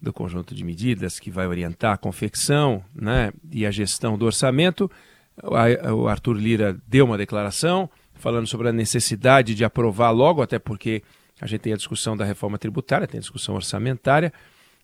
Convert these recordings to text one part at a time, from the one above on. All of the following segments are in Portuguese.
do conjunto de medidas que vai orientar a confecção né, e a gestão do orçamento. O Arthur Lira deu uma declaração falando sobre a necessidade de aprovar logo, até porque a gente tem a discussão da reforma tributária, tem a discussão orçamentária.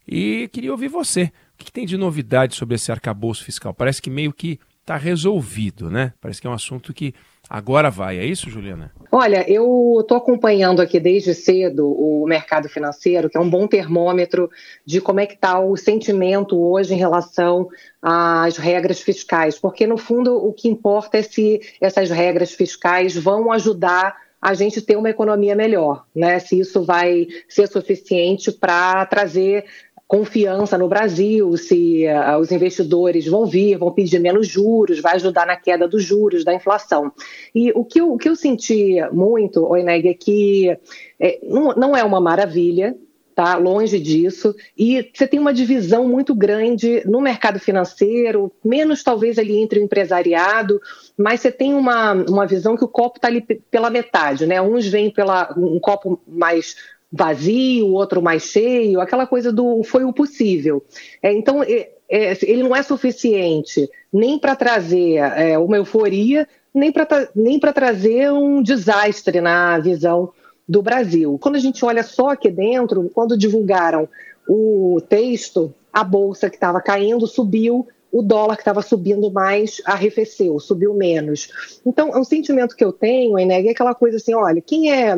E queria ouvir você. O que, tem de novidade sobre esse arcabouço fiscal? Parece que meio que está resolvido, né? Parece que é um assunto que agora vai. É isso, Juliana? Olha, eu estou acompanhando aqui desde cedo o mercado financeiro, que é um bom termômetro de como é que está o sentimento hoje em relação às regras fiscais, porque no fundo o que importa é se essas regras fiscais vão ajudar a gente ter uma economia melhor, né? Se isso vai ser suficiente para trazer confiança no Brasil, se uh, os investidores vão vir, vão pedir menos juros, vai ajudar na queda dos juros, da inflação. E o que eu, o que eu senti muito, Oineg, é que é, não, não é uma maravilha, tá? Longe disso. E você tem uma divisão muito grande no mercado financeiro, menos talvez ali entre o empresariado, mas você tem uma, uma visão que o copo está ali pela metade, né? Uns vêm pela um copo mais vazio, outro mais cheio, aquela coisa do foi o possível. É, então, é, é, ele não é suficiente nem para trazer é, uma euforia, nem para nem trazer um desastre na visão do Brasil. Quando a gente olha só aqui dentro, quando divulgaram o texto, a bolsa que estava caindo subiu o dólar que estava subindo mais arrefeceu, subiu menos. Então, o sentimento que eu tenho, Eneg, é aquela coisa assim, olha, quem é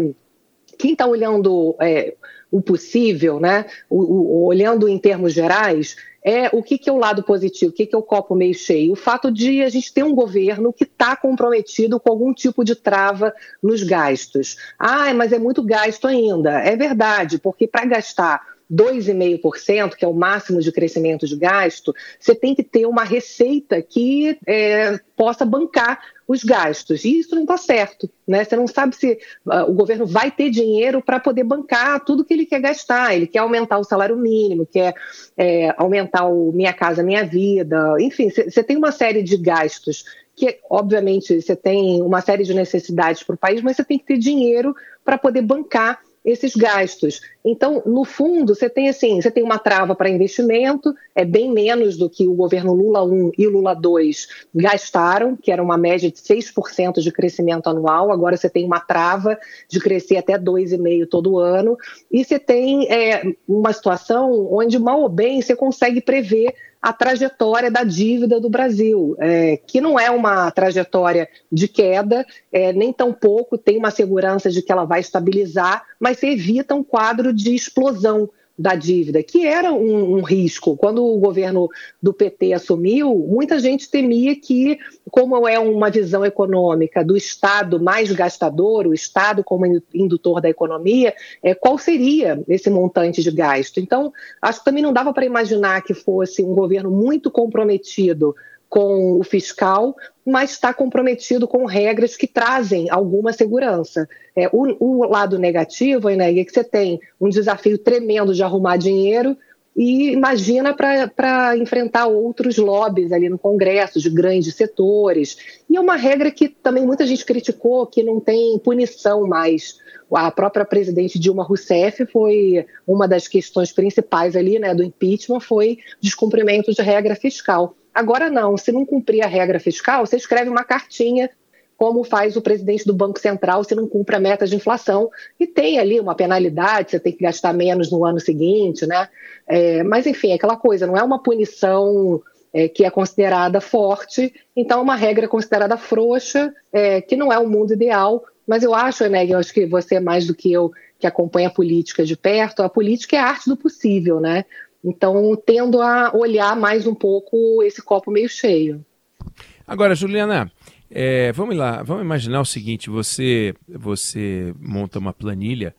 quem está olhando é, o possível, né, o, o, olhando em termos gerais, é o que, que é o lado positivo, o que, que é o copo meio cheio. O fato de a gente ter um governo que está comprometido com algum tipo de trava nos gastos. Ah, mas é muito gasto ainda. É verdade, porque para gastar 2,5%, que é o máximo de crescimento de gasto, você tem que ter uma receita que é, possa bancar os gastos. E isso não está certo. Né? Você não sabe se uh, o governo vai ter dinheiro para poder bancar tudo que ele quer gastar. Ele quer aumentar o salário mínimo, quer é, aumentar o Minha Casa Minha Vida. Enfim, você tem uma série de gastos que, obviamente, você tem uma série de necessidades para o país, mas você tem que ter dinheiro para poder bancar esses gastos. Então, no fundo, você tem assim, você tem uma trava para investimento, é bem menos do que o governo Lula 1 e Lula 2 gastaram, que era uma média de 6% de crescimento anual, agora você tem uma trava de crescer até 2,5% todo ano, e você tem é, uma situação onde, mal ou bem, você consegue prever a trajetória da dívida do Brasil, é, que não é uma trajetória de queda, é, nem tampouco tem uma segurança de que ela vai estabilizar, mas se evita um quadro de explosão da dívida, que era um, um, risco. Quando o governo do PT assumiu, muita gente temia que, como é uma visão econômica do Estado mais gastador, o Estado como indutor da economia, é, qual seria esse montante de gasto? Então, acho que também não dava para imaginar que fosse um governo muito comprometido com o fiscal, mas está comprometido com regras que trazem alguma segurança. É, o, o lado negativo né, é que você tem um desafio tremendo de arrumar dinheiro e imagina para enfrentar outros lobbies ali no Congresso, de grandes setores. E é uma regra que também muita gente criticou, que não tem punição mais. A própria presidente Dilma Rousseff foi uma das questões principais ali né, do impeachment, foi descumprimento de regra fiscal. Agora não, se não cumprir a regra fiscal, você escreve uma cartinha como faz o presidente do Banco Central se não cumpre a meta de inflação. E tem ali uma penalidade, você tem que gastar menos no ano seguinte, né? É, mas, enfim, é aquela coisa, não é uma punição é, que é considerada forte, então é uma regra considerada frouxa, é, que não é o mundo ideal, mas eu acho, Eneg, eu acho que você é mais do que eu que acompanha a política de perto, a política é a arte do possível, né? Então, tendo a olhar mais um pouco esse copo meio cheio. Agora, Juliana, é, vamos lá, vamos imaginar o seguinte: você, você monta uma planilha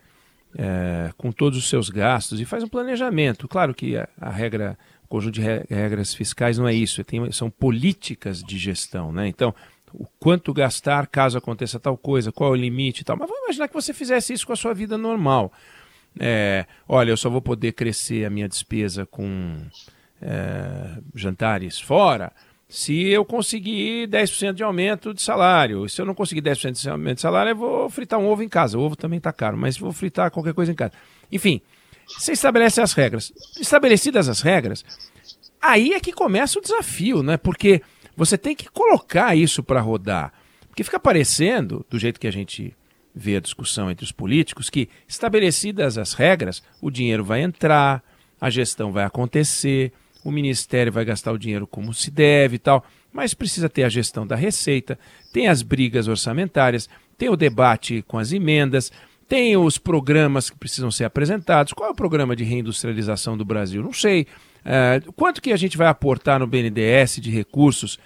é, com todos os seus gastos e faz um planejamento. Claro que a, a regra, o conjunto de regras fiscais não é isso, tem, são políticas de gestão, né? Então, o quanto gastar caso aconteça tal coisa, qual é o limite e tal. Mas vamos imaginar que você fizesse isso com a sua vida normal. É, olha, eu só vou poder crescer a minha despesa com é, jantares fora se eu conseguir 10% de aumento de salário. Se eu não conseguir 10% de aumento de salário, eu vou fritar um ovo em casa. O ovo também está caro, mas vou fritar qualquer coisa em casa. Enfim, você estabelece as regras. Estabelecidas as regras, aí é que começa o desafio, né? Porque você tem que colocar isso para rodar. Porque fica parecendo, do jeito que a gente a discussão entre os políticos, que estabelecidas as regras, o dinheiro vai entrar, a gestão vai acontecer, o ministério vai gastar o dinheiro como se deve e tal, mas precisa ter a gestão da receita, tem as brigas orçamentárias, tem o debate com as emendas, tem os programas que precisam ser apresentados. Qual é o programa de reindustrialização do Brasil? Não sei. É, quanto que a gente vai aportar no BNDES de recursos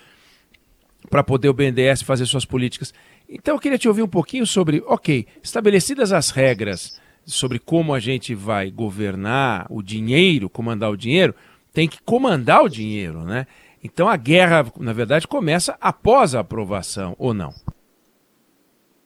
para poder o BNDES fazer suas políticas? Então eu queria te ouvir um pouquinho sobre, ok, estabelecidas as regras sobre como a gente vai governar o dinheiro, comandar o dinheiro, tem que comandar o dinheiro, né? Então a guerra, na verdade, começa após a aprovação, ou não?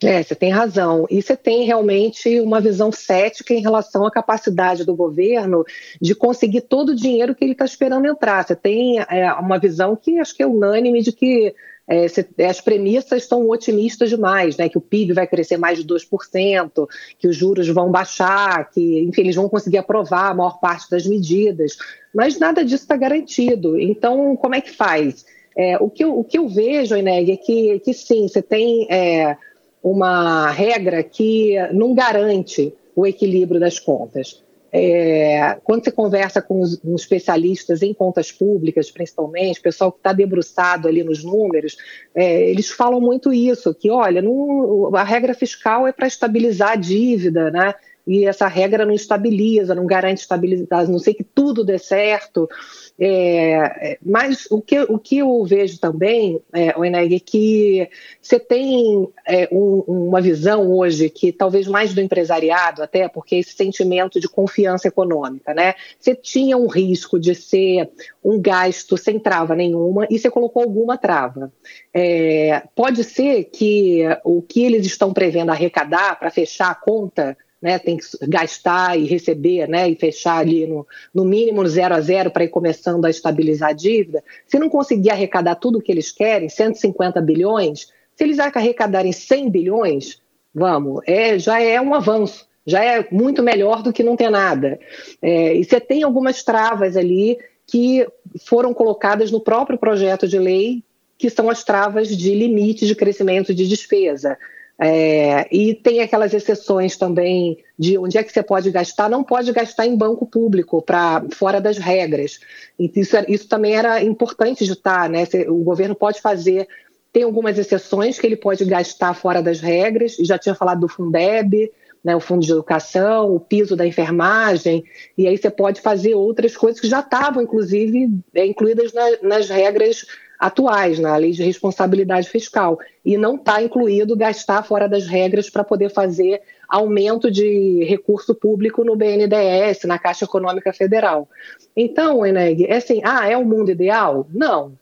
É, você tem razão. E você tem realmente uma visão cética em relação à capacidade do governo de conseguir todo o dinheiro que ele está esperando entrar. Você tem é, uma visão que acho que é unânime de que é, as premissas estão otimistas demais, né? que o PIB vai crescer mais de 2%, que os juros vão baixar, que, enfim, eles vão conseguir aprovar a maior parte das medidas, mas nada disso está garantido. Então, como é que faz? É, o, que eu, o que eu vejo, Eneg, é que, que sim, você tem é, uma regra que não garante o equilíbrio das contas. É, quando você conversa com os, com especialistas em contas públicas, principalmente, pessoal que está debruçado ali nos números, é, eles falam muito isso, que olha, não, a regra fiscal é para estabilizar a dívida, né? E essa regra não estabiliza, não garante estabilidade, não sei que tudo dê certo. É, mas o que, o que eu vejo também, é, Eneg, é que você tem é, um, uma visão hoje que talvez mais do empresariado, até porque esse sentimento de confiança econômica, né? Você tinha um risco de ser um gasto sem trava nenhuma e você colocou alguma trava. É, pode ser que o que eles estão prevendo arrecadar para fechar a conta né, tem que gastar e receber, né, e fechar ali no, no mínimo zero a zero para ir começando a estabilizar a dívida, se não conseguir arrecadar tudo o que eles querem, 150 bilhões, se eles arrecadarem 100 bilhões, vamos, é, já é um avanço, já é muito melhor do que não ter nada. É, e você tem algumas travas ali que foram colocadas no próprio projeto de lei, que são as travas de limite de crescimento de despesa. É, e tem aquelas exceções também de onde é que você pode gastar, não pode gastar em banco público, para fora das regras. Isso, isso também era importante de estar, né? O governo pode fazer, tem algumas exceções que ele pode gastar fora das regras, já tinha falado do Fundeb, né, o Fundo de Educação, o piso da enfermagem, e aí você pode fazer outras coisas que já estavam, inclusive, é, incluídas na, nas regras atuais na lei de responsabilidade fiscal e não está incluído gastar fora das regras para poder fazer aumento de recurso público no BNDES, na Caixa Econômica Federal. Então, Eneg, é assim, ah, é o mundo ideal? Não.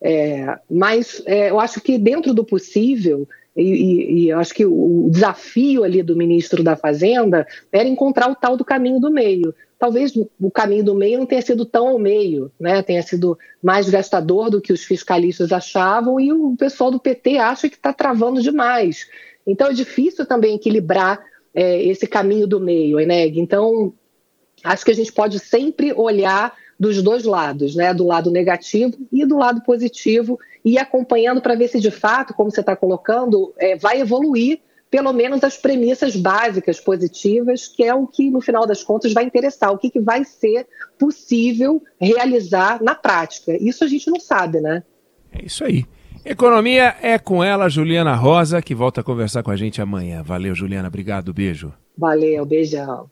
É, mas é, eu acho que dentro do possível, e, e, acho que o desafio ali do ministro da Fazenda era encontrar o tal do caminho do meio talvez o caminho do meio não tenha sido tão ao meio, né? tenha sido mais gastador do que os fiscalistas achavam, e o pessoal do PT acha que está travando demais. Então é difícil também equilibrar é, esse caminho do meio, Eneg. Então, acho que a gente pode sempre olhar dos dois lados, né? Do lado negativo e do lado positivo, e acompanhando para ver se de fato, como você está colocando, é, vai evoluir pelo menos as premissas básicas positivas, que é o que, no final das contas, vai interessar, o que, que vai ser possível realizar na prática. Isso a gente não sabe, né? É isso aí. Economia é com ela, Juliana Rosa, que volta a conversar com a gente amanhã. Valeu, Juliana. Obrigado. Beijo. Valeu, beijão.